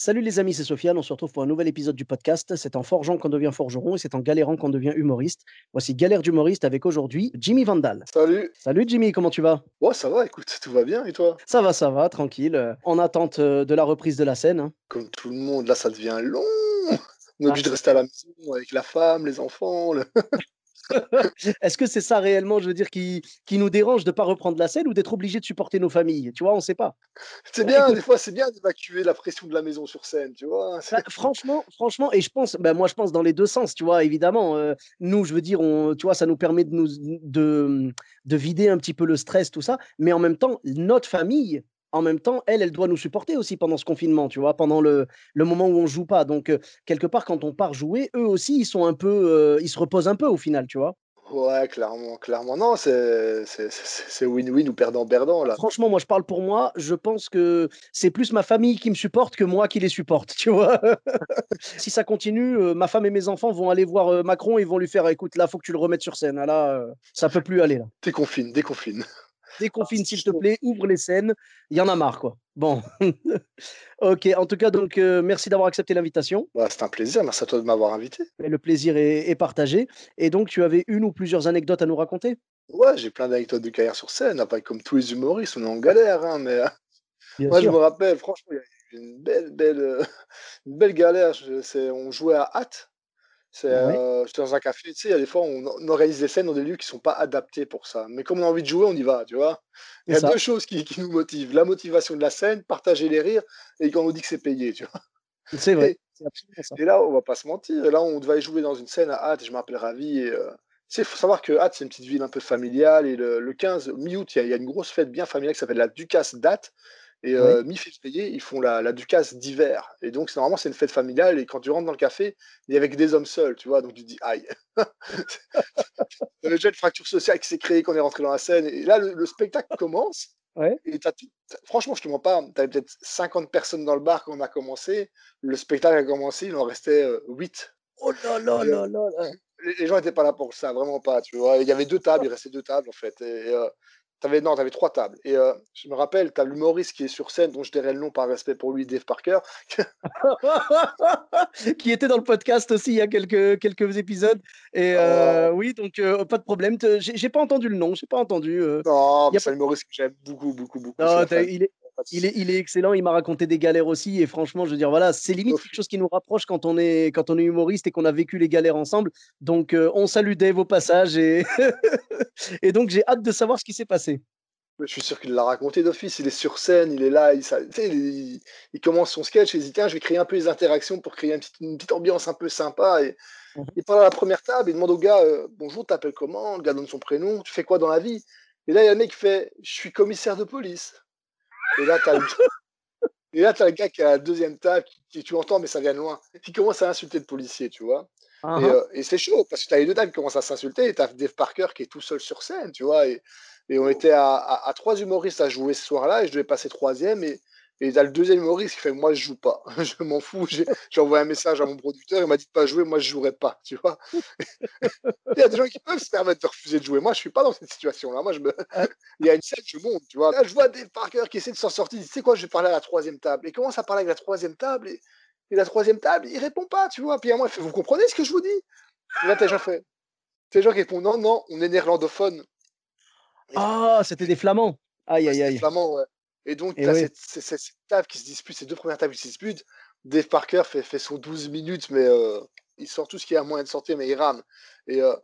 Salut les amis, c'est Sofiane. On se retrouve pour un nouvel épisode du podcast. C'est en forgeant qu'on devient forgeron et c'est en galérant qu'on devient humoriste. Voici Galère d'humoriste avec aujourd'hui Jimmy Vandal. Salut. Salut Jimmy, comment tu vas? Ouais, ça va, écoute, tout va bien et toi? Ça va, ça va, tranquille. euh, En attente euh, de la reprise de la scène. hein. Comme tout le monde, là, ça devient long. On est Ah, obligé de rester à la maison avec la femme, les enfants. le- Est-ce que c'est ça réellement, je veux dire, qui, qui nous dérange de ne pas reprendre la scène ou d'être obligé de supporter nos familles Tu vois, on ne sait pas. C'est bien, des fois, c'est bien d'évacuer la pression de la maison sur scène, tu vois. c'est- Bah, franchement, franchement, et je pense, ben moi je pense dans les deux sens, tu vois, évidemment. euh, nous, je veux dire, on, tu vois, ça nous permet de nous de, de vider un petit peu le stress, tout ça, mais en même temps, notre famille, en même temps, elle, elle doit nous supporter aussi pendant ce confinement, tu vois, pendant le, le moment où on joue pas. Donc, euh, quelque part, quand on part jouer, eux aussi, ils sont un peu, euh, ils se reposent un peu au final, tu vois. Ouais, clairement, clairement. Non, c'est win-win ou perdant-perdant, là. Franchement, moi, je parle pour moi. Je pense que c'est plus ma famille qui me supporte que moi qui les supporte, tu vois. si ça continue, euh, ma femme et mes enfants vont aller voir euh, Macron et vont lui faire, écoute, là, faut que tu le remettes sur scène. Ah, Là, euh, ça peut plus aller. Là. Déconfine, déconfine. Déconfine, s'il te plaît, ouvre les scènes. Il y en a marre, quoi. Bon. ok, en tout cas, donc, euh, merci d'avoir accepté l'invitation. Bah, c'est un plaisir, merci à toi de m'avoir invité. Et Le plaisir est, est partagé. Et donc, tu avais une ou plusieurs anecdotes à nous raconter? Ouais, j'ai plein d'anecdotes de carrière sur scène, pas comme tous les humoristes, on est en galère, hein, mais Bien moi, je me rappelle, franchement, il y a eu une belle, belle, euh, une belle galère. On jouait à hâte. C'est, Ouais. euh, j'étais dans un café, tu sais, il y a des fois, on, on organise des scènes dans des lieux qui sont pas adaptés pour ça. Mais comme on a envie de jouer, on y va, tu vois? Il y a ça. deux choses qui, qui nous motivent. La motivation de la scène, partager les rires, et quand on dit que c'est payé, tu vois? C'est vrai. Ça. Et là, on va pas se mentir. Et là, on devait jouer dans une scène à Hâte, et je m'appelle Ravi. Et, euh, tu sais, il faut savoir que Hâte, c'est une petite ville un peu familiale. Et le, le 15 mi-août, il y, y a une grosse fête bien familiale qui s'appelle la Ducasse date. Et euh, mi-février, ils font la, la Ducasse d'hiver. Et donc, normalement, c'est une fête familiale. Et quand tu rentres dans le café, il y a avec des hommes seuls, tu vois. Donc, tu te dis, aïe. Il y avait déjà une fracture sociale qui s'est créée quand on est rentré dans la scène. Et là, le, le spectacle commence. Ouais. Et t'as- franchement, je te mens pas, tu avais peut-être 50 personnes dans le bar quand on a commencé. Le spectacle a commencé, il en restait 8. Oh là là là là là. Les, les gens n'étaient pas là pour ça, vraiment pas, tu vois. Il y avait deux tables, il restait deux tables en fait. Et, euh, t'avais, non, tu avais trois tables. Et euh, je me rappelle, tu as l'humoriste qui est sur scène, dont je dirais le nom par respect pour lui, Dave Parker. qui était dans le podcast aussi il y a quelques, quelques épisodes. Et euh, oui, donc euh, pas de problème. J'ai j'ai pas entendu le nom, j'ai pas entendu. Non, mais c'est un humoriste que j'aime beaucoup, beaucoup, beaucoup. Non, t'as- il, est, il, est, souci. il est excellent, il m'a raconté des galères aussi. Et franchement, je veux dire, voilà, c'est limite quelque chose qui nous rapproche quand on est, quand on est humoriste et qu'on a vécu les galères ensemble. Donc, euh, on salue Dave au passage. Et, et donc, j'ai hâte de savoir ce qui s'est passé. Je suis sûr qu'il l'a raconté d'office. Il est sur scène, il est là, il, ça- il, il commence son sketch et il dit Tiens, je vais créer un peu les interactions pour créer une petite, une petite ambiance un peu sympa. Et Mhm. il parle à la première table, il demande au gars euh, Bonjour, t'appelles comment? Le gars donne son prénom, tu fais quoi dans la vie? Et là, il y a le mec qui fait Je suis commissaire de police. Et là, t'as le... Et là, t'as le gars qui est à la deuxième table, qui, tu entends, mais ça vient de loin, qui commence à insulter le policier, tu vois. Ah, Et, euh, et c'est chaud, parce que tu as les deux tables qui commencent à s'insulter, et tu as Dave Parker qui est tout seul sur scène, tu vois. Et, et on était à, à- à trois humoristes à jouer ce soir-là, et je devais passer troisième, et et tu as le deuxième humoriste qui fait Moi, je joue pas, je m'en fous. J'ai envoyé un message à mon producteur, il m'a dit de pas jouer, moi, je jouerai pas, tu vois. Il y a des gens qui peuvent se permettre de refuser de jouer. Moi, je suis pas dans cette situation-là. Moi, je me... il y a une scène, je monte, tu vois. Là, je vois Dave Parker qui essaie de s'en sortir, il dit Tu sais quoi, je vais parler à la troisième table. Et il commence à parler avec la troisième table, et, et la troisième table, il répond pas, tu vois. Puis à moi, il fait Vous comprenez ce que je vous dis? Et là, t'as gens fait. T'as gens qui répondent non, non, on est néerlandophone. Ah, c'était des flamands. Aïe, aïe, aïe. flamand, ouais. Et donc, t'as ouais. cette, cette- cette- cette table qui se dispute, ces deux premières tables qui se disputent. Dave Parker fait, fait son 12 minutes, mais euh, il sort tout ce qu'il y a moyen de sortir, mais il rame. Et, euh,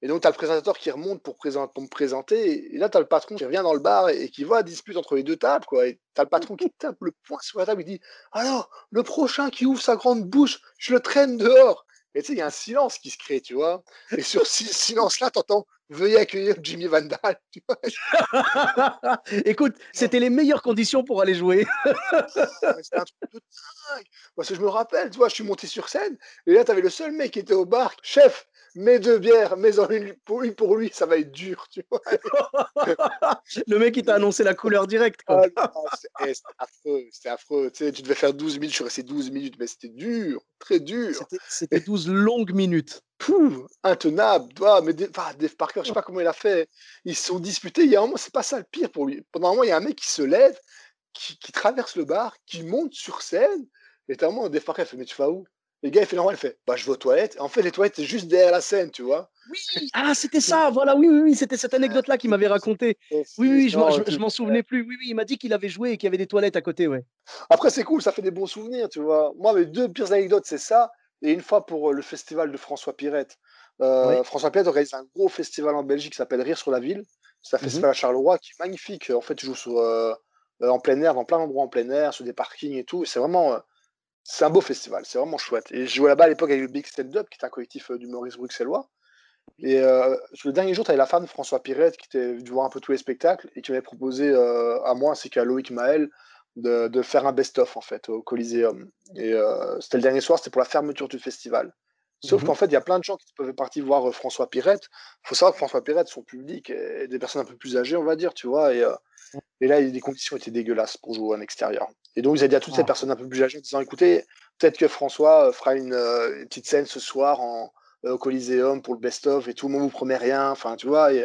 et donc, t'as le présentateur qui remonte pour, me présenter. Et là, t'as le patron qui revient dans le bar et, et qui voit la dispute entre les deux tables. Quoi. Et t'as le patron qui tape le poing sur la table. Il dit Alors, le prochain qui ouvre sa grande bouche, je le traîne dehors. Et tu sais, il y a un silence qui se crée, tu vois. Et sur ce silence-là, t'entends Veuillez accueillir Jimmy Vandal. Tu vois Écoute, c'était les meilleures conditions pour aller jouer. C'était un truc de dingue. Parce que je me rappelle, tu vois, je suis monté sur scène, et là, tu avais le seul mec qui était au bar. Chef, mets deux bières, mets en une pour, une pour lui, ça va être dur, tu vois. le mec, il t'a annoncé la couleur directe. Ah, eh, c'était affreux, c'était affreux. Tu, sais, tu devais faire 12 minutes, je suis resté 12 minutes, mais c'était dur, très dur. C'était 12 longues minutes. Pouf, intenable. Toi, mais Dave, Parker, je sais pas comment il a fait. Ils se sont disputés. Il y a un moment, c'est pas ça le pire pour lui. Pendant un moment, il y a un mec qui se lève, qui, traverse le bar, qui monte sur scène. Et à un moment, Dave Parker fait Mais tu vas où? Les gars, il fait normal, il fait Bah, je vais aux toilettes. En fait, les toilettes, c'est juste derrière la scène, tu vois. Oui, ah, c'était ça, voilà, oui, oui, oui c'était cette anecdote-là qu'il m'avait raconté. Oui, oui, je, je, m'en souvenais plus. Oui, oui, il m'a dit qu'il avait joué et qu'il y avait des toilettes à côté, ouais. Après, c'est cool, ça fait des bons souvenirs, tu vois. Moi, mes deux pires anecdotes, c'est ça. Et une fois pour le festival de François Pirette. Euh, François Pirette organise un gros festival en Belgique qui s'appelle Rire sur la ville. C'est un mmh festival à Charleroi qui est magnifique. En fait, tu joues sur, euh, euh, en plein air, dans plein d'endroits en plein air, sur des parkings et tout. C'est vraiment. C'est un beau festival, c'est vraiment chouette. Et je jouais là-bas à l'époque avec le Big Stand Up, qui est un collectif d'humoristes bruxellois. Et le dernier jour, tu avais la femme de François Pirette qui était venue voir un peu tous les spectacles et qui m'avait proposé à moi ainsi qu'à Loïc Maël de, de, faire un best-of en fait au Coliseum. Et c'était le dernier soir, c'était pour la fermeture du festival. Sauf mmh qu'en fait, il y a plein de gens qui peuvent partir voir euh, François Pirette. Il faut savoir que François Pirette, son public, est des personnes un peu plus âgées, on va dire, tu vois. Et, euh, et là, les conditions étaient dégueulasses pour jouer en extérieur. Et donc, ils ont dit à toutes ces personnes un peu plus âgées en disant écoutez, peut-être que François euh, fera une, petite scène ce soir en, au Coliseum pour le best-of et tout le monde vous promet rien. Enfin, tu vois. Et,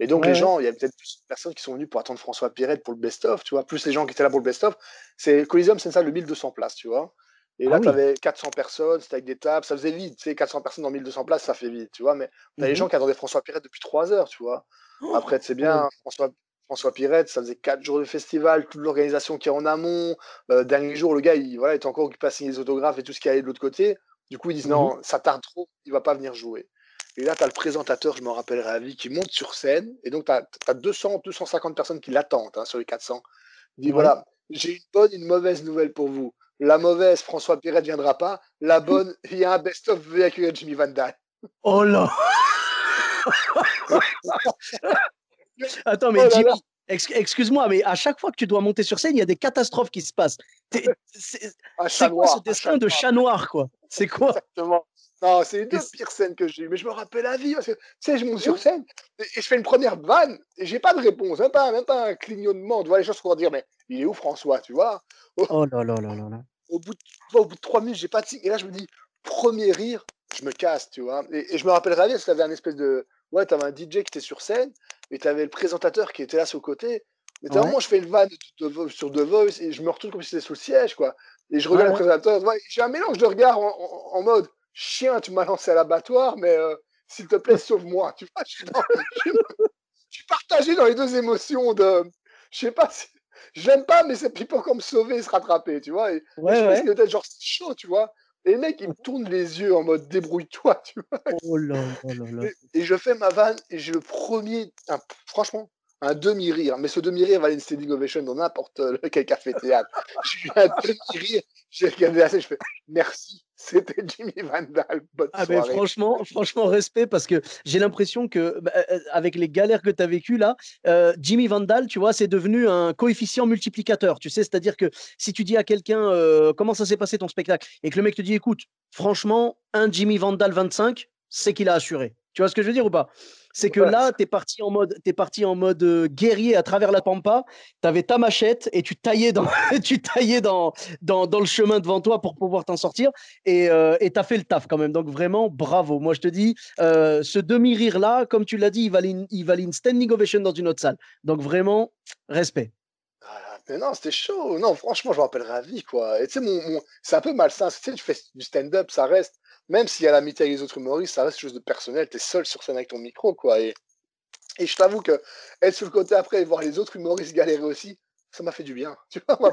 et donc, les gens, il y a peut-être plus de personnes qui sont venues pour attendre François Pirette pour le best-of, tu vois, plus les gens qui étaient là pour le best-of. C'est Coliseum, c'est une salle de 1200 places, tu vois. Et là, ah tu avais 400 personnes, c'était avec des tables, ça faisait vite. Tu sais, 400 personnes dans 1200 places, ça fait vite, tu vois. Mais tu as les mmh gens qui attendaient François Pirette depuis 3 heures, tu vois. Oh! Après, c'est bien, François, François Pirette, ça faisait 4 jours de festival, toute l'organisation qui est en amont. Euh, dernier jour, le gars, il, voilà, était encore occupé à signer les autographes et tout ce qui allait de l'autre côté. Du coup, ils disent mmh non, ça tarde trop, il va pas venir jouer. Et là, tu as le présentateur, je m'en rappellerai à vie, qui monte sur scène. Et donc, tu as, 200, 250 personnes qui l'attendent hein, sur les 400. Il dit voilà, j'ai une bonne, une mauvaise nouvelle pour vous. La mauvaise, François Pirette ne viendra pas. La bonne, il y a un best-of avec Jimmy Van Damme. Oh là Attends, mais oh Jimmy, excuse-moi, mais à chaque fois que tu dois monter sur scène, il y a des catastrophes qui se passent. C'est quoi ce destin de chat noir, quoi? C'est quoi? Exactement. Non, c'est une des pires scènes que j'ai eues. Mais je me rappelle la vie. Parce que, tu sais, je monte sur scène et, je fais une première vanne et j'ai pas de réponse. Même pas, même pas un clignotement. Tu vois, les gens se vont dire, mais il est où François, tu vois? Oh là là là là là au bout de, au bout de trois minutes, j'ai pas de signe. Et là, je me dis, premier rire, je me casse, tu vois. Et, je me rappellerai bien, parce que tu avais un espèce de. Ouais, tu avais un DJ qui était sur scène, et tu avais le présentateur qui était là sur le côté. Mais ouais. moment, je fais une vanne sur The Voice, et je me retourne comme si c'était sous le siège, quoi. Et je regarde le présentateur. j'ai un mélange de regard en, mode chien, tu m'as lancé à l'abattoir, mais euh, s'il te plaît, sauve-moi. Tu vois, je suis, je suis partagé dans les deux émotions de. Je sais pas si j'aime pas, mais c'est pour comme me sauver et se rattraper, tu vois. Et, ouais, je ouais. peut-être genre chaud, tu vois. Et le mec, il me tourne les yeux en mode débrouille-toi, tu vois. Oh là, oh là, là. Et, je fais ma vanne et j'ai le premier, franchement, un demi-rire. Mais ce demi-rire valait une standing ovation dans n'importe quel café théâtre. j'ai eu un demi-rire, j'ai regardé assez, je fais merci. C'était Jimmy Vandal. Bonne ah ben franchement, franchement, respect parce que j'ai l'impression que bah, euh, euh, avec les galères que tu as vécues là, euh, Jimmy Vandal, tu vois, c'est devenu un coefficient multiplicateur. Tu sais, c'est-à-dire que si tu dis à quelqu'un comment ça s'est passé ton spectacle et que le mec te dit écoute, franchement, un Jimmy Vandal 25, c'est qu'il a assuré. Tu vois ce que je veux dire ou pas? C'est que là, tu es parti en mode, es parti en mode guerrier à travers la pampa. Tu avais ta machette et tu taillais dans, tu taillais dans, dans, dans, le chemin devant toi pour pouvoir t'en sortir. Et tu as fait le taf quand même. Donc vraiment, bravo. Moi, je te dis, ce demi-rire là, comme tu l'as dit, il valait, une, il valait une standing ovation dans une autre salle. Donc vraiment, respect. Mais non, c'était chaud. Non, franchement, je me rappellerai à vie, quoi. Et tu sais, mon, c'est un peu malsain. Tu sais, tu fais du stand-up, ça reste même s'il y a l'amitié avec les autres humoristes, ça reste quelque chose de personnel. Tu es seul sur scène avec ton micro, quoi. Et, et je t'avoue que être sur le côté après et voir les autres humoristes galérer aussi, ça m'a fait du bien. Tu vois,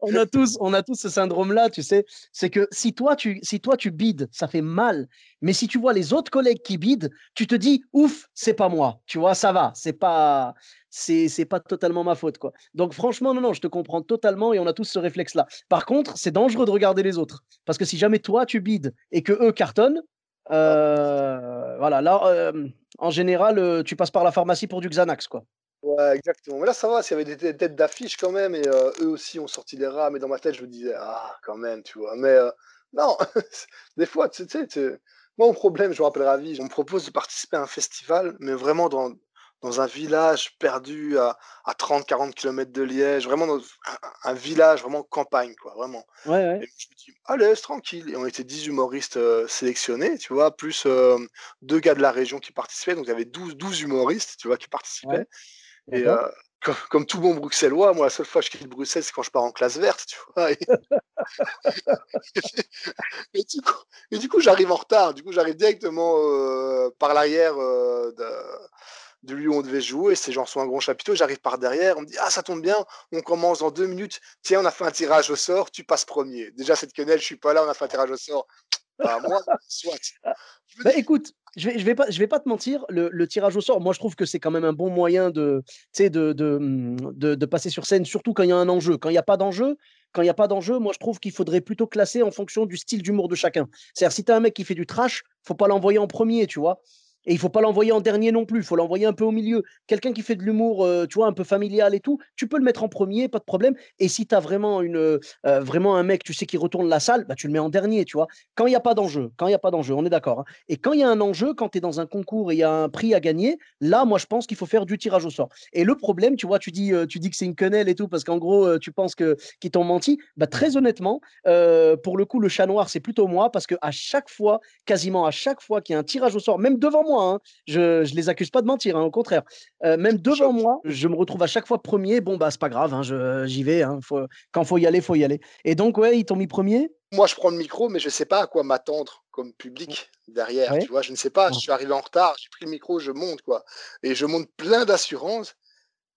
on a tous, on a tous ce syndrome-là, tu sais. C'est que si toi, tu, si toi, tu bides, ça fait mal. Mais si tu vois les autres collègues qui bident, tu te dis, ouf, c'est pas moi. Tu vois, ça va. C'est pas, c'est, c'est pas totalement ma faute, quoi. Donc, franchement, non, non, je te comprends totalement et on a tous ce réflexe-là. Par contre, c'est dangereux de regarder les autres. Parce que si jamais toi, tu bides et que eux cartonnent, euh, voilà, là, euh, en général, euh, tu passes par la pharmacie pour du Xanax, quoi. Ouais, exactement. Mais là, ça va, s'il y avait des têtes d'affiche quand même, et euh, eux aussi ont sorti des rats, mais dans ma tête, je me disais, ah, quand même, tu vois. Mais euh, non, des fois, tu sais, moi, mon problème, je me rappelle ravi, on me propose de participer à un festival, mais vraiment dans, dans un village perdu à, à 30-40 km de Liège, vraiment dans un, village, vraiment campagne, quoi, vraiment. Ouais, ouais. Et je me dis, allez, c'est tranquille. Et on était 10 humoristes euh, sélectionnés, tu vois, plus deux gars de la région qui participaient, donc il y avait 12, 12 humoristes, tu vois, qui participaient. Ouais. Et euh, comme, comme, tout bon bruxellois, moi, la seule fois que je quitte Bruxelles, c'est quand je pars en classe verte, tu vois. Et, et du coup, du j'arrive en retard. Du coup, j'arrive directement euh, par l'arrière euh, de, de lui où on devait jouer. C'est genre sur un grand chapiteau. J'arrive par derrière. On me dit Ah, ça tombe bien. On commence dans deux minutes. Tiens, on a fait un tirage au sort. Tu passes premier. Déjà, cette quenelle, je suis pas là. On a fait un tirage au sort. Bah, moi, soit. Bah, écoute, je vais, je vais pas, je vais pas te mentir. Le, le, tirage au sort, moi, je trouve que c'est quand même un bon moyen de, de, de, mmh, de, de passer sur scène, surtout quand il y a un enjeu. Quand il n'y a pas d'enjeu, quand il n'y a pas d'enjeu, moi, je trouve qu'il faudrait plutôt classer en fonction du style d'humour de chacun. C'est-à-dire, si tu as un mec qui fait du trash, faut pas l'envoyer en premier, tu vois. Et il faut pas l'envoyer en dernier non plus, il faut l'envoyer un peu au milieu. Quelqu'un qui fait de l'humour, euh, tu vois, un peu familial et tout, tu peux le mettre en premier, pas de problème. Et si tu as vraiment, une, euh, vraiment un mec, tu sais, qui retourne la salle, bah, tu le mets en dernier, tu vois. Quand il n'y a pas d'enjeu, quand il n'y a pas d'enjeu, on est d'accord. Hein. Et quand il y a un enjeu, quand tu es dans un concours et il y a un prix à gagner, là, moi, je pense qu'il faut faire du tirage au sort. Et le problème, tu vois, tu dis, euh, tu dis que c'est une quenelle et tout, parce qu'en gros, euh, tu penses que, qu'ils t'ont menti. Bah, très honnêtement, euh, pour le coup, le chat noir, c'est plutôt moi, parce qu'à chaque fois, quasiment à chaque fois qu'il y a un tirage au sort, même devant moi, hein, je je les accuse pas de mentir, hein, au contraire. Euh, même devant moi, je me retrouve à chaque fois premier. Bon, bah, c'est pas grave, hein, j'y vais. Faut, quand faut y aller, faut y aller. Et donc, ouais, ils t'ont mis premier? Moi, je prends le micro, mais je sais pas à quoi m'attendre comme public derrière. Ouais. Tu vois, je ne sais pas. Je suis arrivé en retard, j'ai pris le micro, je monte, quoi. Et je monte plein d'assurance.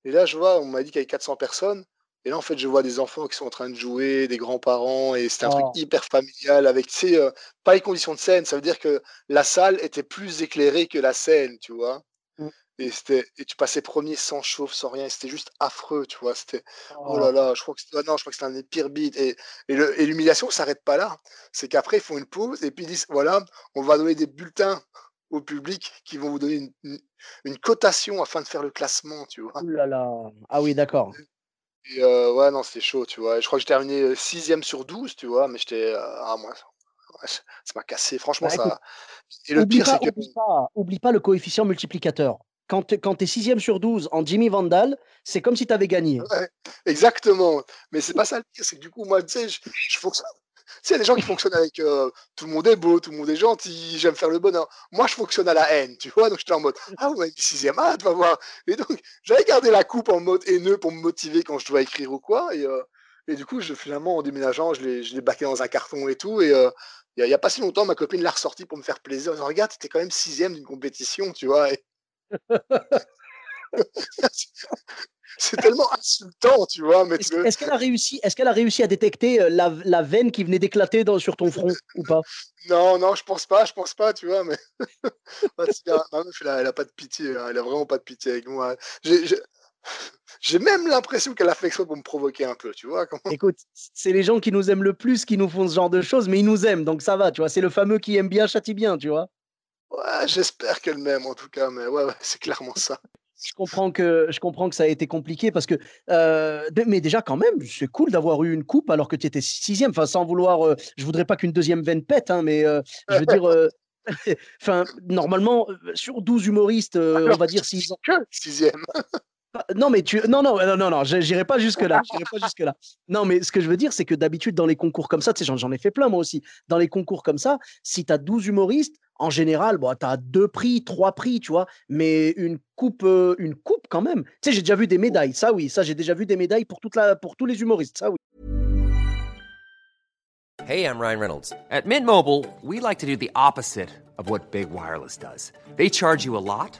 Et là, je vois, on m'a dit qu'il y avait 400 personnes. Et là, en fait, je vois des enfants qui sont en train de jouer, des grands-parents, et c'était un Oh. truc hyper familial avec, tu sais, euh, pas les conditions de scène. Ça veut dire que la salle était plus éclairée que la scène, tu vois. Mmh. Et, c'était, et tu passais premier sans chauffe, sans rien. et C'était juste affreux, tu vois. C'était, oh Oh. là là, je crois que c'était, ah non, je crois que c'était un des pires beats. Et, et, le- et l'humiliation ne s'arrête pas là. C'est qu'après, ils font une pause et puis ils disent, voilà, on va donner des bulletins au public qui vont vous donner une, une- une cotation afin de faire le classement, tu vois. Ouh là là. Ah oui, d'accord. Et euh, ouais, non, c'était chaud, tu vois. Et je crois que j'ai terminé 6 sur 12, tu vois, mais j'étais. euh, ah, moi, ça m'a cassé. Franchement, Bah, écoute, ça. Et le pire, c'est que. oublie pas, oublie pas le coefficient multiplicateur. Quand tu es sixième sur 12 en Jimmy Vandal, c'est comme si tu avais gagné. Ouais, exactement. Mais c'est pas ça le pire, c'est que du coup, moi, tu sais, je, je il y a des gens qui fonctionnent avec euh, tout le monde est beau, tout le monde est gentil, j'aime faire le bonheur. Moi, je fonctionne à la haine, tu vois. Donc, j'étais en mode, ah ouais, sixième, ah, tu vas voir. Et donc, j'avais gardé la coupe en mode haineux pour me motiver quand je dois écrire ou quoi. Et, euh, du coup, je, finalement, en déménageant, je l'ai baqué dans un carton et tout. Et euh, il n'y a, a, pas si longtemps, ma copine l'a ressorti pour me faire plaisir. En disant, regarde, t'étais quand même sixième d'une compétition, tu vois. Et... c'est tellement insultant, tu vois. Mais est-ce, qu'elle a réussi, est-ce qu'elle a réussi à détecter la, la veine qui venait d'éclater sur ton front ou pas? Non, non, je pense pas, je pense pas, tu vois. Mais ma meuf, elle a, elle a, pas de pitié, hein, elle a vraiment pas de pitié avec moi. J'ai, même l'impression qu'elle a fait exprès pour me provoquer un peu, tu vois. Comment... Écoute, c'est les gens qui nous aiment le plus qui nous font ce genre de choses, mais ils nous aiment, donc ça va, tu vois. C'est le fameux qui aime bien châtie bien, tu vois. Ouais, j'espère qu'elle m'aime en tout cas, mais ouais, ouais c'est clairement ça. Je comprends que je comprends que ça a été compliqué parce que euh, mais déjà quand même c'est cool d'avoir eu une coupe alors que tu étais sixième. Enfin sans vouloir euh, je voudrais pas qu'une deuxième veine pète hein, mais euh, je veux dire enfin normalement sur 12 humoristes on va dire sixième non mais tu non non non non non j'irai pas jusque là j'irai pas jusque là non mais ce que je veux dire c'est que d'habitude dans les concours comme ça tu sais j'en ai fait plein moi aussi dans les concours comme ça si tu as 12 humoristes en général, bon, tu as deux prix, trois prix, tu vois, mais une coupe, euh, une coupe quand même. Tu sais, j'ai déjà vu des médailles, ça oui, ça j'ai déjà vu des médailles pour, toute la, pour tous les humoristes, ça oui. Hey, I'm Ryan Reynolds. At Mint Mobile, we like to do the opposite of what Big Wireless does. They charge you a lot,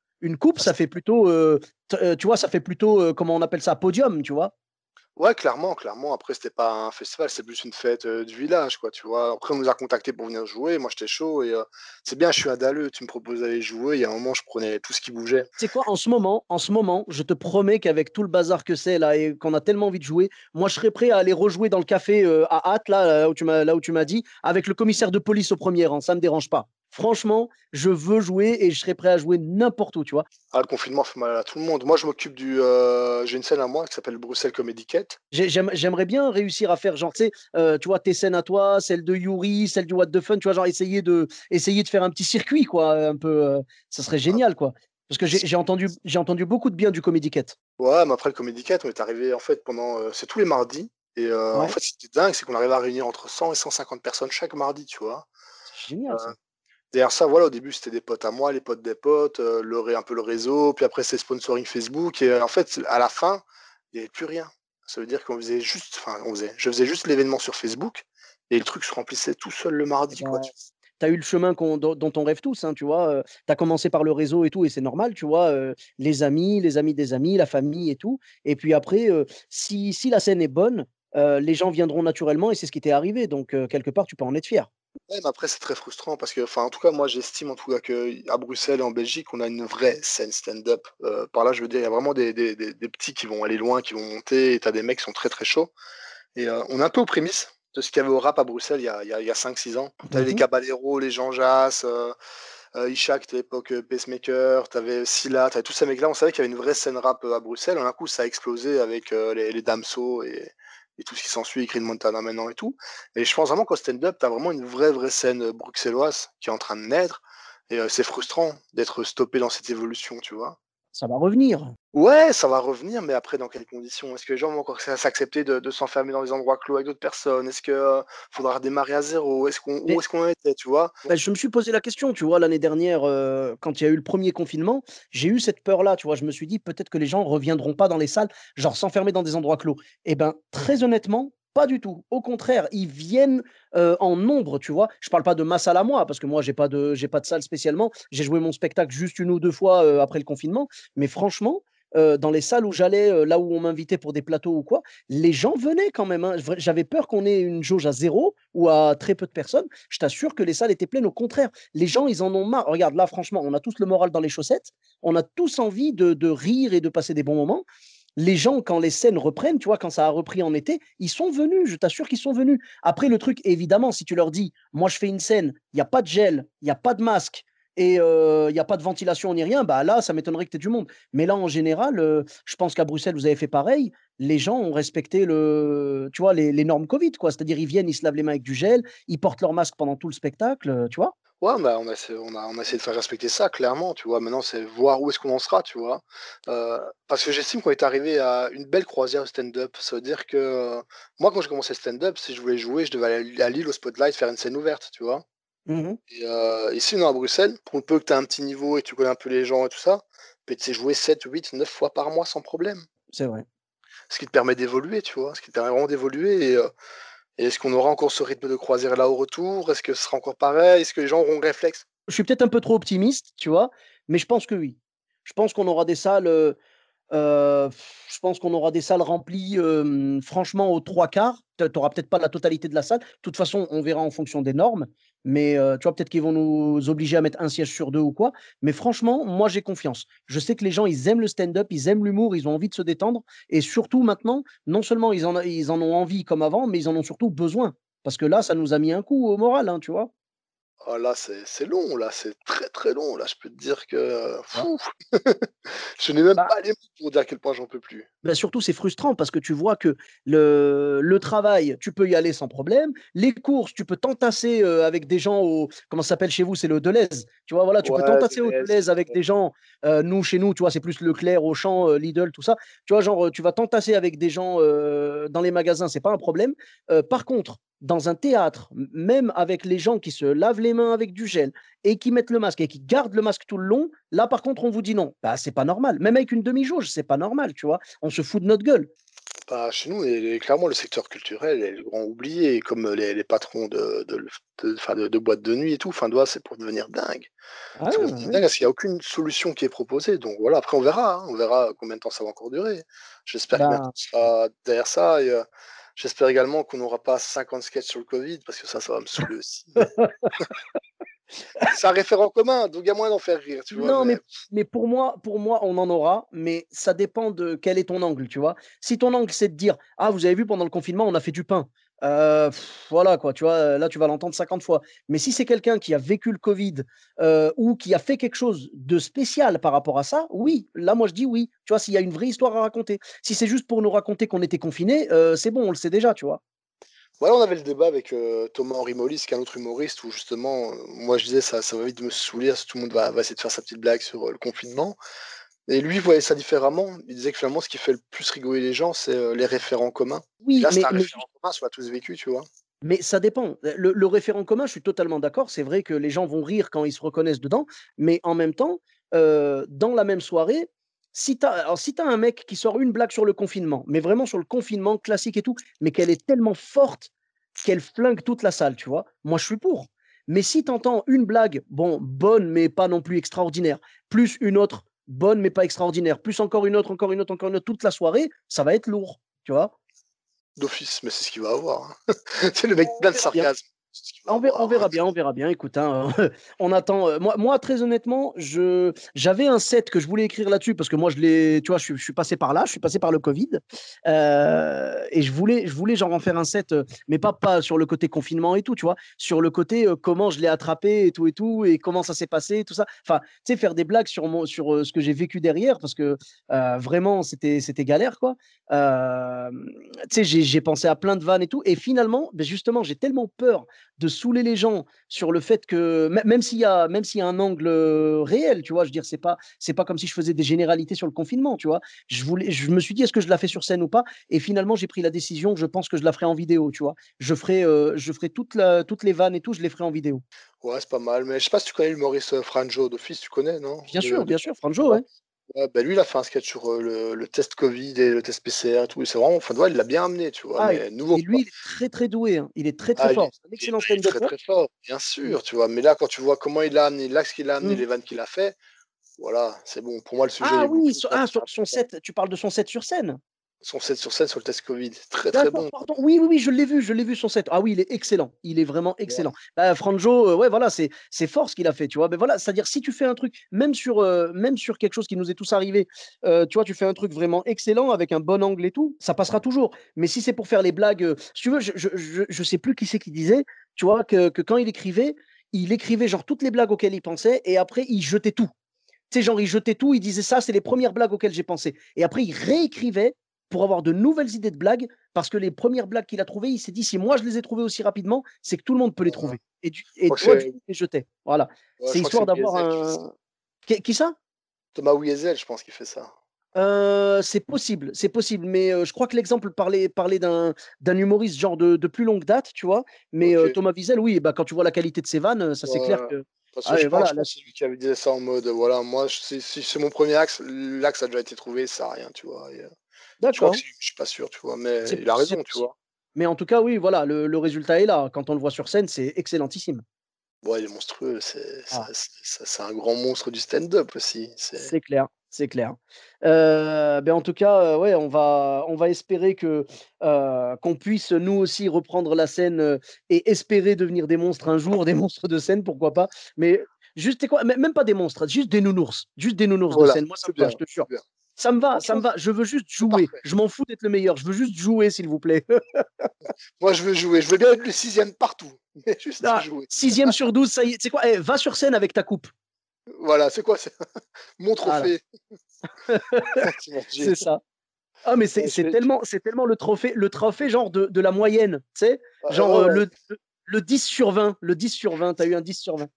une coupe, ça fait plutôt, euh, euh, tu vois, ça fait plutôt, euh, comment on appelle ça, podium, tu vois? Ouais, clairement, clairement. Après, c'était pas un festival, c'est plus une fête euh, du village, quoi, tu vois. Après, on nous a contactés pour venir jouer. Moi, j'étais chaud et euh, c'est bien, je suis un dalleux. Tu me proposes d'aller jouer. Il y a un moment, je prenais tout ce qui bougeait. Tu sais quoi, en ce moment, en ce moment, je te promets qu'avec tout le bazar que c'est là et qu'on a tellement envie de jouer, moi je serais prêt à aller rejouer dans le café euh, à Hâte, là, là où tu m'as, là où tu m'as dit, avec le commissaire de police au premier rang. Ça me dérange pas. Franchement, je veux jouer et je serais prêt à jouer n'importe où, tu vois. Ah, le confinement fait mal à tout le monde. Moi, je m'occupe du. euh, J'ai une scène à moi qui s'appelle Bruxelles Comedy J'aimerais bien réussir à faire, genre, tu sais, euh, tu vois, tes scènes à toi, celle de Yuri, celle du What the Fun, tu vois, genre, essayer de, essayer de faire un petit circuit, quoi, un peu. euh, ça serait génial, quoi. Parce que j'ai entendu, entendu beaucoup de bien du Comedy Cat. Ouais, mais après le Comedy on est arrivé en fait pendant. c'est tous les mardis. Et en fait, c'était dingue, c'est qu'on arrivait à réunir entre 100 et 150 personnes chaque mardi, tu vois. C'est génial, ça. Derrière ça, voilà, au début, c'était des potes à moi, les potes des potes, euh, le, un peu le réseau, puis après, c'est sponsoring Facebook. Et euh, en fait, à la fin, il n'y avait plus rien. Ça veut dire qu'on faisait juste, enfin, on faisait, je faisais juste l'événement sur Facebook et le truc se remplissait tout seul le mardi, quoi. Tu- tu as eu le chemin dont, on rêve tous, hein, tu vois. tu as commencé par le réseau et tout, et c'est normal, tu vois. euh, les amis, les amis des amis, la famille et tout. Et puis après, euh, si, si la scène est bonne, euh, les gens viendront naturellement, et c'est ce qui t'est arrivé. Donc, euh, quelque part, tu peux en être fier. Ouais, mais après, c'est très frustrant parce que, enfin, en tout cas, moi, j'estime en tout cas qu'à Bruxelles et en Belgique, on a une vraie scène stand-up. Euh, par là, je veux dire, il y a vraiment des, des- des- des petits qui vont aller loin, qui vont monter, et t'as des mecs qui sont très très chauds. Et euh, on est un peu aux prémices de ce qu'il y avait au rap à Bruxelles il y a, il y a, il y a 5-6 ans. T'avais les Mhm. Caballero, les Jean Jass, euh, euh, Ishak, l'époque Pacemaker, t'avais Silla, t'avais tous ces mecs-là. On savait qu'il y avait une vraie scène rap à Bruxelles. En un coup, ça a explosé avec les, les Damso et, et tout ce qui s'ensuit, Green Montana maintenant et tout. Et je pense vraiment qu'au stand-up, tu as vraiment une vraie, vraie scène euh, bruxelloise qui est en train de naître. Et euh, c'est frustrant d'être stoppé dans cette évolution, tu vois. Ça va revenir. Ouais, ça va revenir, mais après, dans quelles conditions? Est-ce que les gens vont encore s'accepter de, de s'enfermer dans des endroits clos avec d'autres personnes? Est-ce qu'il faudra redémarrer à zéro? Est-ce qu'on, Mais- Où est-ce qu'on était, tu vois? Bah, je me suis posé la question, tu vois, l'année dernière, euh, quand il y a eu le premier confinement, j'ai eu cette peur-là, tu vois. Je me suis dit, peut-être que les gens reviendront pas dans les salles, genre s'enfermer dans des endroits clos. Eh ben, très honnêtement, pas du tout. Au contraire, ils viennent en nombre, tu vois. Je parle pas de ma salle à moi, parce que moi, j'ai pas de, j'ai pas de salle spécialement. J'ai joué mon spectacle juste une ou deux fois après le confinement. Mais franchement, dans les salles où j'allais, là où on m'invitait pour des plateaux ou quoi, les gens venaient quand même. hein. J'avais peur qu'on ait une jauge à zéro ou à très peu de personnes. Je t'assure que les salles étaient pleines. Au contraire, les gens, ils en ont marre. Regarde, là, franchement, on a tous le moral dans les chaussettes. On a tous envie de rire et de passer des bons moments. Les gens, quand les scènes reprennent, tu vois, quand ça a repris en été, ils sont venus. Je t'assure qu'ils sont venus. Après, le truc, évidemment, si tu leur dis, moi, je fais une scène, il n'y a pas de gel, il n'y a pas de masque et euh, il n'y a pas de ventilation ni rien, bah là, ça m'étonnerait que tu aies du monde. Mais là, en général, euh, je pense qu'à Bruxelles, vous avez fait pareil. Les gens ont respecté le, tu vois, les, les normes Covid, quoi. C'est-à-dire, ils viennent, ils se lavent les mains avec du gel, ils portent leur masque pendant tout le spectacle, euh, tu vois. Ouais, bah, on a, essayé- on a, on a essayé de faire respecter ça, clairement, tu vois. Maintenant, c'est voir où est-ce qu'on en sera, tu vois. Euh, parce que j'estime qu'on est arrivé à une belle croisière de stand-up. Ça veut dire que euh, moi, quand j'ai commencé le stand-up, si je voulais jouer, je devais aller à Lille au Spotlight faire une scène ouverte, tu vois. Mhm. Et euh, ici, non, à Bruxelles, pour peu que tu aies un petit niveau et que tu connais un peu les gens et tout ça, ben, tu sais jouer 7, 8, 9 fois par mois sans problème. C'est vrai. Ce qui te permet d'évoluer, tu vois. Ce qui te permet vraiment d'évoluer. Et, euh, et est-ce qu'on aura encore ce rythme de croisière là au retour? Est-ce que ce sera encore pareil? Est-ce que les gens auront le réflexe? Je suis peut-être un peu trop optimiste, tu vois, mais je pense que oui. Je pense qu'on aura des salles. euh, euh, je pense qu'on aura des salles remplies, euh, franchement, aux trois quarts. Tu n'auras peut-être pas la totalité de la salle. De toute façon, on verra en fonction des normes. Mais euh, tu vois, peut-être qu'ils vont nous obliger à mettre un siège sur deux ou quoi. Mais franchement, moi, j'ai confiance. Je sais que les gens, ils aiment le stand-up, ils aiment l'humour, ils ont envie de se détendre. Et surtout, maintenant, non seulement ils en, ont envie comme avant, mais ils en ont surtout besoin. Parce que là, ça nous a mis un coup au moral, hein, tu vois. Oh, là, c'est long, là, c'est très très long. Là, je peux te dire que. Fou je n'ai même Bah pas les mots pour dire à quel point j'en peux plus. Bah, surtout, c'est frustrant parce que tu vois que le, le travail, tu peux y aller sans problème. Les courses, tu peux t'entasser euh, avec des gens au. Comment ça s'appelle chez vous? C'est le Deleuze. Tu vois, voilà, tu peux t'entasser au Deleuze, avec des gens. euh, nous, chez nous, tu vois, c'est plus Leclerc, Auchan, euh, Lidl, tout ça. Tu vois, genre, euh, tu vas t'entasser avec des gens dans les magasins, c'est pas un problème. Par contre, dans un théâtre, même avec les gens qui se lavent les mains avec du gel et qui mettent le masque et qui gardent le masque tout le long, là, par contre, on vous dit non. Bah, c'est pas normal. Même avec une demi-jauge, c'est pas normal, tu vois. On se fout de notre gueule. Bah, chez nous, et, et clairement, le secteur culturel est le grand oublié, comme les, les patrons de, de, de, de- de boîtes de nuit et tout. Enfin, doigt, c'est pour devenir dingue. Ah, dingue, parce qu'il n'y a aucune solution qui est proposée. Donc voilà, après, on verra. hein, on verra combien de temps ça va encore durer. J'espère que Bah, maintenant, on sera derrière ça. Et, euh, j'espère également qu'on n'aura pas 50 sketchs sur le Covid, parce que ça, ça va me saouler aussi. C'est un référent commun, donc il y a moyen d'en faire rire, tu vois. Non, mais, Mais mais pour moi, pour moi, on en aura, mais ça dépend de quel est ton angle, tu vois. Si ton angle, c'est de dire, ah, vous avez vu, pendant le confinement, on a fait du pain. Euh, voilà, quoi, tu vois, là, tu vas l'entendre 50 fois. Mais si c'est quelqu'un qui a vécu le Covid euh, ou qui a fait quelque chose de spécial par rapport à ça, oui, là, moi, je dis oui. Tu vois, s'il y a une vraie histoire à raconter. Si c'est juste pour nous raconter qu'on était confinés, euh, c'est bon, on le sait déjà, tu vois. voilà, on avait le débat avec Thomas Henry Mollis, qui est un autre humoriste, où justement, moi je disais, ça, ça va vite me saouler, tout le monde va, va essayer de faire sa petite blague sur le confinement. Et lui voyait ça différemment. Il disait que finalement, ce qui fait le plus rigoler les gens, c'est euh, les référents communs. Oui, là, c'est un mais référent commun, on l'a tous vécu, tu vois. Mais ça dépend. Le, le référent commun, je suis totalement d'accord. C'est vrai que les gens vont rire quand ils se reconnaissent dedans, mais en même temps, euh, dans la même soirée, si tu as, si as un mec qui sort une blague sur le confinement, mais vraiment sur le confinement classique et tout, mais qu'elle est tellement forte qu'elle flingue toute la salle, tu vois, moi je suis pour. Mais si tu entends une blague, bon, bonne, mais pas non plus extraordinaire, plus une autre, bonne, mais pas extraordinaire, plus encore une autre, encore une autre, encore une autre, toute la soirée, ça va être lourd, tu vois. D'office, mais c'est ce qu'il va avoir. hein. c'est le mec plein de sarcasme. On verra, bien, on verra bien. Écoute, hein, on attend. euh, moi, très honnêtement, je j'avais un set que je voulais écrire là-dessus parce que moi, je l'ai, tu vois, je, suis- passé par là, je suis passé par le Covid, euh, et je voulais, je voulais genre en faire un set, euh, mais pas pas sur le côté confinement et tout, tu vois, sur le côté comment je l'ai attrapé et tout et tout, et comment ça s'est passé, et tout ça. Enfin, tu sais, faire des blagues sur mon, sur ce que j'ai vécu derrière parce que vraiment, c'était, c'était galère, quoi. Tu sais, j'ai j'ai pensé à plein de vannes et tout, et finalement, ben justement, j'ai tellement peur de saouler les gens sur le fait que mê- même s'il y a même s'il y a un angle réel, tu vois, je veux dire c'est pas c'est pas comme si je faisais des généralités sur le confinement, tu vois. Je voulais je me suis dit est-ce que je la fais sur scène ou pas? Et finalement j'ai pris la décision je pense que je la ferai en vidéo, tu vois. Je ferai euh, je ferai toute la, toutes les vannes et tout, je les ferai en vidéo. Ouais, c'est pas mal. Mais je sais pas si tu connais l'humoriste euh, Franjo d'office, tu connais, non? Bien De- sûr, de- bien sûr, Franjo, ouais. Ouais, bah lui, il a fait un sketch sur euh, le, le test Covid et le test PCR et tout. C'est vraiment, enfin, ouais, il l'a bien amené, tu vois. Ah, mais nouveau. et lui il est très très doué, hein. Il est très très Ah, fort. est- C'est un il est excellent très, stand-up. très, très fort, bien sûr, tu vois. Mais là, quand tu vois comment il l'a amené, l'axe qu'il a amené, Mm. les vannes qu'il a fait, voilà, c'est bon. Pour moi, le sujet Ah oui, ah, sur son set, tu parles de son set sur scène? Son set sur scène sur le test Covid, très très bon. pardon. Oui, oui, oui, je l'ai vu, je l'ai vu son set. Ah oui, il est excellent. Il est vraiment excellent. Bah, Franjo, euh, ouais, voilà, c'est c'est fort ce qu'il a fait, tu vois. Mais voilà, c'est-à-dire si tu fais un truc, même sur euh, même sur quelque chose qui nous est tous arrivé, euh, tu vois, tu fais un truc vraiment excellent avec un bon angle et tout, ça passera toujours. Mais si c'est pour faire les blagues, si tu veux, je, je, je, je sais plus qui c'est qui disait, tu vois, que, que quand il écrivait, il écrivait genre toutes les blagues auxquelles il pensait et après il jetait tout. Tu sais, genre, il jetait tout, il disait ça, c'est les premières blagues auxquelles j'ai pensé. Et après, il réécrivait pour avoir de nouvelles idées de blagues, parce que les premières blagues qu'il a trouvées, il s'est dit, si moi je les ai trouvées aussi rapidement, c'est que tout le monde peut les trouver. Et, du, et toi, il les jetait. Voilà. Ouais, c'est histoire d'avoir qui un... Qui, qui ça? Thomas Wiezel, je pense qu'il fait ça. Euh, c'est possible, c'est possible, mais euh, je crois que l'exemple parlait, parlait d'un, d'un humoriste genre de, de plus longue date, tu vois. Mais euh. Thomas Wiesel, oui, bah, quand tu vois la qualité de ses vannes, ça c'est clair que. Parce que Ah, je pense, voilà, que c'est lui qui avait dit ça en mode, voilà, moi, si, c'est mon premier axe, l'axe a déjà été trouvé, ça sert à rien, tu vois. Euh, je je suis pas sûr, tu vois, mais C'est il a raison, tu vois. Mais en tout cas, oui, voilà, le, le résultat est là. Quand on le voit sur scène, c'est excellentissime. Ouais, il est monstrueux, c'est Ah. un grand monstre du stand-up aussi. C'est clair, c'est clair. Euh, ben en tout cas, euh, ouais, on va, on va espérer que euh, qu'on puisse nous aussi reprendre la scène et espérer devenir des monstres un jour, des monstres de scène, pourquoi pas. Mais juste, c'est quoi, même pas des monstres, juste des nounours, juste des nounours Voilà, de scène. Moi, ça c'est me va, je te jure. c'est. Ça me va, ça me va. Je veux juste c'est jouer. Je m'en fous d'être le meilleur. Je veux juste jouer, s'il vous plaît. Moi, je veux jouer, je veux bien être le sixième partout. Juste Ah, jouer. Sixième sur 12, ça y est. Sais quoi? Eh, Va sur scène avec ta coupe. Voilà, c'est quoi Mon trophée. C'est ça. Ah, mais c'est tellement, c'est tellement le trophée, le trophée genre de, de la moyenne. Tu sais Ah, Genre euh, ouais. le, le, le 10 sur 20. Le 10 sur 20. Tu as eu un 10 sur 20.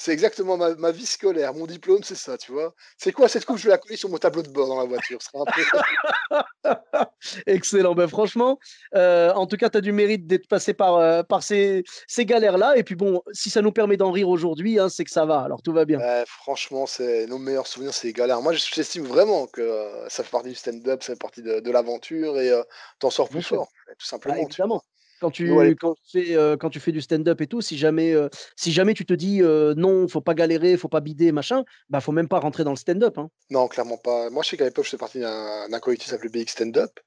C'est exactement ma, ma vie scolaire. Mon diplôme, c'est ça, tu vois. C'est quoi cette coupe? Je vais la coller sur mon tableau de bord dans la voiture. Ce sera un peu... Excellent. Ben, franchement, euh, en tout cas, tu as du mérite d'être passé par, euh, par ces, ces galères-là. Et puis bon, si ça nous permet d'en rire aujourd'hui, hein, c'est que ça va. Alors tout va bien. Franchement, c'est nos meilleurs souvenirs, c'est les galères. Moi, j'estime vraiment que euh, ça fait partie du stand-up, ça fait partie de, de l'aventure et t'en sors plus fort, tout Ah, simplement. tu vois. évidemment. Quand tu, quand, fais, euh, quand tu fais du stand-up et tout, si jamais, euh, si jamais tu te dis euh, non, faut pas galérer, faut pas bider, machin, bah faut même pas rentrer dans le stand-up. Hein. Non, clairement pas. Moi, je sais qu'à l'époque, je faisais partie d'un collectif qui s'appelait BX Stand-up.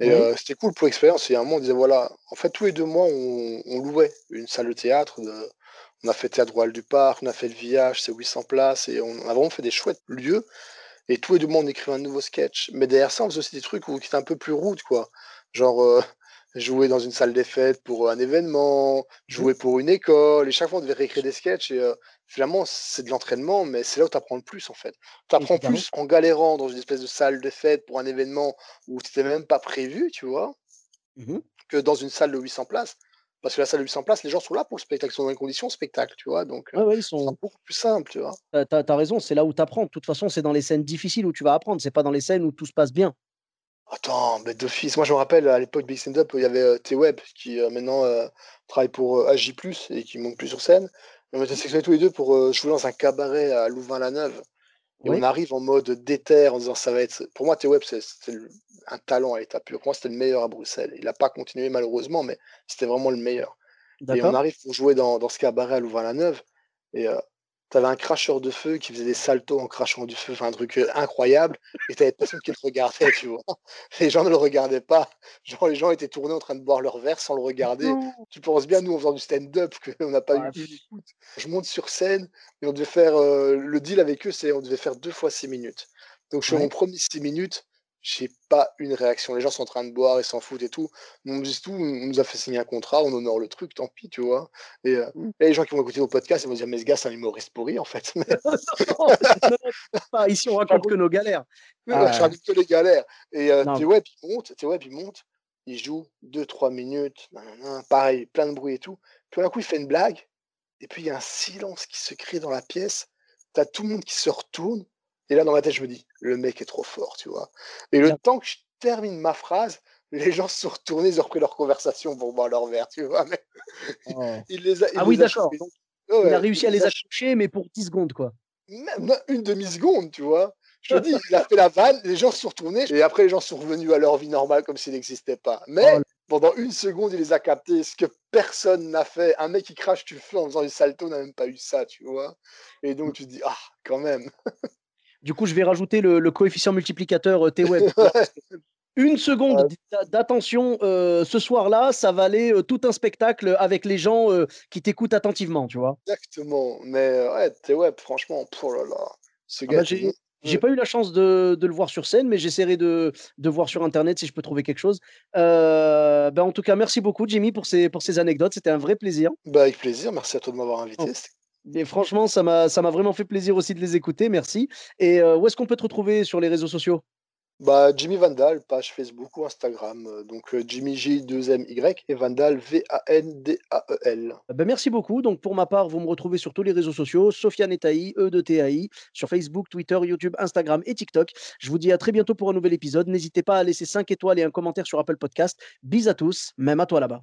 Et Oui. c'était cool pour l'expérience. Et à un moment, on disait voilà, en fait, tous les deux mois, on, on louait une salle de théâtre. de- On a fait Théâtre Royal du Parc, on a fait le Village, c'est 800 places. Et on a vraiment fait des chouettes lieux. Et tous les deux mois, on écrivait un nouveau sketch. Mais derrière ça, on faisait aussi des trucs où, qui étaient un peu plus rudes, quoi. Genre, jouer dans une salle des fêtes pour un événement, jouer pour une école. Et chaque fois, on devait réécrire des sketchs. Et euh, finalement, c'est de l'entraînement, mais c'est là où tu apprends le plus, en fait. Tu apprends Évidemment. plus en galérant dans une espèce de salle de fête pour un événement où tu n'étais même pas prévu, tu vois, Mhm. que dans une salle de 800 places. Parce que la salle de 800 places, les gens sont là pour le spectacle, ils sont dans les conditions spectacle, tu vois. Donc, euh, Ouais, ouais, ils sont. beaucoup plus simple, tu vois. T'as, t'as raison, c'est là où tu apprends. De toute façon, c'est dans les scènes difficiles où tu vas apprendre. C'est pas dans les scènes où tout se passe bien. Attends, mais d'office. Moi, je me rappelle à l'époque Big Stand Up, il y avait euh, T-Web qui euh, maintenant euh, travaille pour AJ, et qui monte plus sur scène. Et on était sélectionnés tous les deux pour jouer dans un cabaret à Louvain-la-Neuve. Et Oui. on arrive en mode déter en disant ça va être. Pour moi, T-Web, c'est un talent à l'état pur. Pour moi, c'était le meilleur à Bruxelles. Il n'a pas continué malheureusement, mais c'était vraiment le meilleur. Et on arrive pour jouer dans, dans ce cabaret à Louvain-la-Neuve. Et euh, t'avais un cracheur de feu qui faisait des saltos en crachant du feu, enfin un truc euh, incroyable. Et t'avais personne qui le regardait, tu vois. Les gens ne le regardaient pas. Genre, les gens étaient tournés en train de boire leur verre sans le regarder. Tu penses bien, nous, en faisant du stand-up, qu'on n'a pas Ouais, eu une écoute. Je monte sur scène et on devait faire. euh, le deal avec eux, c'est on devait faire deux fois six minutes. Donc, je fais Ouais. mon premier six minutes, j'ai pas une réaction. Les gens sont en train de boire, ils s'en foutent et tout. On nous dit tout, on nous a fait signer un contrat, on honore le truc, tant pis, tu vois. Et, euh, Mm. et les gens qui vont écouter nos podcasts, ils vont dire, mais ce gars, c'est un humoriste pourri, en fait. Mais, non, non, non, pas. Ici, on raconte que nos galères. Ah ouais, je raconte que les galères. Et euh, Non. T-Web, il monte, T-Web, il monte, il joue deux, trois minutes, nanana, pareil, plein de bruit et tout. Puis d'un coup, il fait une blague, et puis il y a un silence qui se crée dans la pièce. T'as tout le monde qui se retourne, et là, dans ma tête, je me dis, le mec est trop fort, tu vois. Et le Bien. temps que je termine ma phrase, les gens se sont retournés, ils ont repris leur conversation pour boire leur verre, tu vois. Mais il les a, il Ah oui, les d'accord. Ouais, il a réussi à les accrocher, mais pour 10 secondes, quoi. même une demi-seconde, tu vois. Je te dis, il a fait la vanne, les gens se sont retournés, et après les gens sont revenus à leur vie normale comme s'il n'existait pas. Mais Oh pendant une seconde, il les a captés, ce que personne n'a fait. Un mec qui crache du feu en faisant du salto n'a même pas eu ça, tu vois. Et donc tu te dis, ah, quand même. Du coup, je vais rajouter le, le coefficient multiplicateur euh, T-Web. Une seconde d'attention euh, ce soir-là, ça valait euh, tout un spectacle avec les gens euh, qui t'écoutent attentivement, tu vois. Exactement. Mais ouais, t'es web, franchement, oh là là. Ce Ah gars, bah, est j'ai pas eu la chance de, de le voir sur scène, mais j'essaierai de, de voir sur Internet si je peux trouver quelque chose. Ben, en tout cas, merci beaucoup, Jimmy, pour ces, pour ces anecdotes. C'était un vrai plaisir. Bah, avec plaisir, merci à toi de m'avoir invité. Oh. C'était- Et franchement, ça m'a vraiment fait plaisir aussi de les écouter. Merci. Et euh, où est-ce qu'on peut te retrouver sur les réseaux sociaux? Bah, Jimmy Vandal, page Facebook ou Instagram. euh, Donc euh, Jimmy J2MY et Vandal V-A-N-D-A-E-L. Ben, merci beaucoup. Donc, pour ma part, vous me retrouvez sur tous les réseaux sociaux, Sofiane Etaï, E de TAI, sur Facebook, Twitter, YouTube, Instagram et TikTok. Je vous dis à très bientôt pour un nouvel épisode. N'hésitez pas à laisser 5 étoiles et un commentaire sur Apple Podcast. Bis à tous, même à toi là-bas.